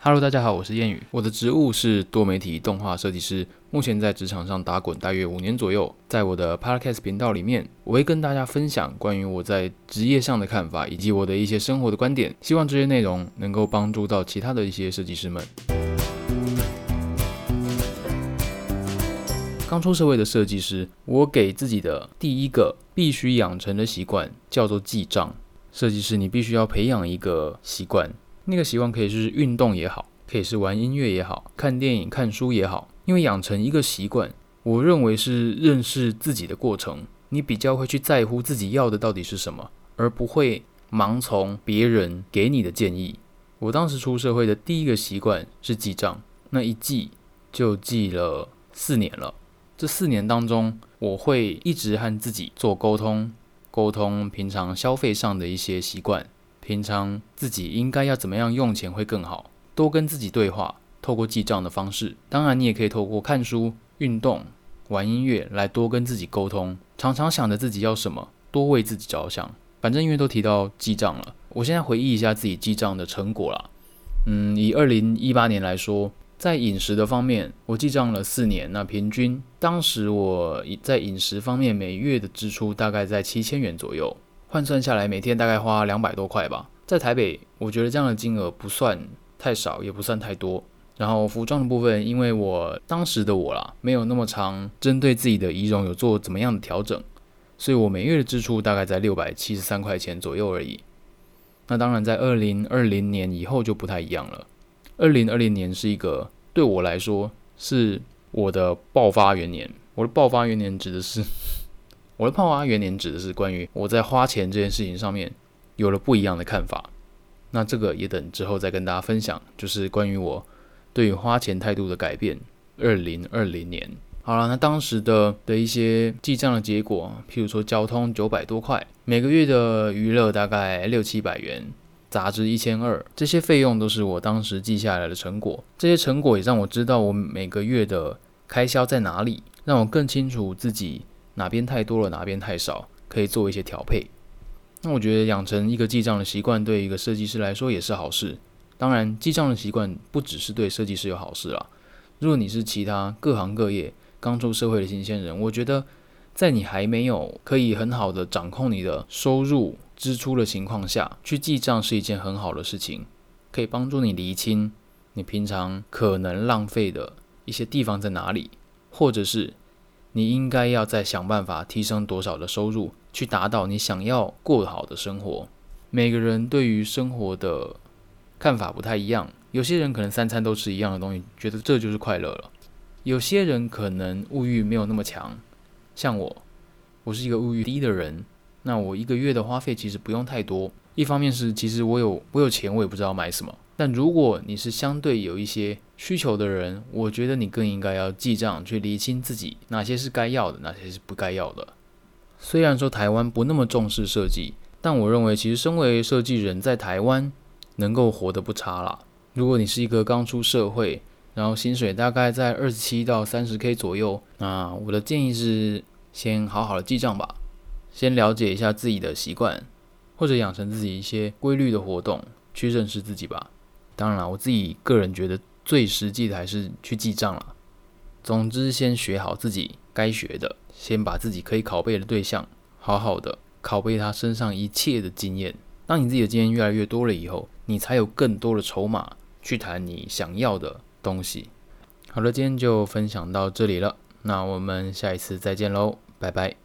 Hello，大家好，我是谚语。我的职务是多媒体动画设计师，目前在职场上打滚大约五年左右。在我的 Podcast 频道里面，我会跟大家分享关于我在职业上的看法，以及我的一些生活的观点。希望这些内容能够帮助到其他的一些设计师们。刚出社会的设计师，我给自己的第一个必须养成的习惯叫做记账。设计师，你必须要培养一个习惯。那个习惯可以是运动也好，可以是玩音乐也好，看电影、看书也好。因为养成一个习惯，我认为是认识自己的过程。你比较会去在乎自己要的到底是什么，而不会盲从别人给你的建议。我当时出社会的第一个习惯是记账，那一记就记了四年了。这四年当中，我会一直和自己做沟通，沟通平常消费上的一些习惯。平常自己应该要怎么样用钱会更好？多跟自己对话，透过记账的方式。当然，你也可以透过看书、运动、玩音乐来多跟自己沟通。常常想着自己要什么，多为自己着想。反正因为都提到记账了，我现在回忆一下自己记账的成果啦。嗯，以二零一八年来说，在饮食的方面，我记账了四年。那平均当时我在饮食方面每月的支出大概在七千元左右。换算下来，每天大概花两百多块吧。在台北，我觉得这样的金额不算太少，也不算太多。然后服装的部分，因为我当时的我啦，没有那么长，针对自己的仪容有做怎么样的调整，所以我每月的支出大概在六百七十三块钱左右而已。那当然，在二零二零年以后就不太一样了。二零二零年是一个对我来说是我的爆发元年。我的爆发元年指的是。我的泡娃元年指的是关于我在花钱这件事情上面有了不一样的看法，那这个也等之后再跟大家分享，就是关于我对于花钱态度的改变。二零二零年，好了，那当时的的一些记账的结果，譬如说交通九百多块，每个月的娱乐大概六七百元，杂志一千二，这些费用都是我当时记下来的成果。这些成果也让我知道我每个月的开销在哪里，让我更清楚自己。哪边太多了，哪边太少，可以做一些调配。那我觉得养成一个记账的习惯，对一个设计师来说也是好事。当然，记账的习惯不只是对设计师有好事啦。如果你是其他各行各业刚出社会的新鲜人，我觉得在你还没有可以很好的掌控你的收入支出的情况下去记账，是一件很好的事情，可以帮助你厘清你平常可能浪费的一些地方在哪里，或者是。你应该要再想办法提升多少的收入，去达到你想要过好的生活。每个人对于生活的看法不太一样，有些人可能三餐都吃一样的东西，觉得这就是快乐了；有些人可能物欲没有那么强，像我，我是一个物欲低的人，那我一个月的花费其实不用太多。一方面是其实我有我有钱，我也不知道买什么。但如果你是相对有一些需求的人，我觉得你更应该要记账，去理清自己哪些是该要的，哪些是不该要的。虽然说台湾不那么重视设计，但我认为其实身为设计人在台湾能够活得不差啦。如果你是一个刚出社会，然后薪水大概在二十七到三十 K 左右，那我的建议是先好好的记账吧，先了解一下自己的习惯，或者养成自己一些规律的活动，去认识自己吧。当然了，我自己个人觉得最实际的还是去记账了。总之，先学好自己该学的，先把自己可以拷贝的对象好好的拷贝他身上一切的经验。当你自己的经验越来越多了以后，你才有更多的筹码去谈你想要的东西。好了，今天就分享到这里了，那我们下一次再见喽，拜拜。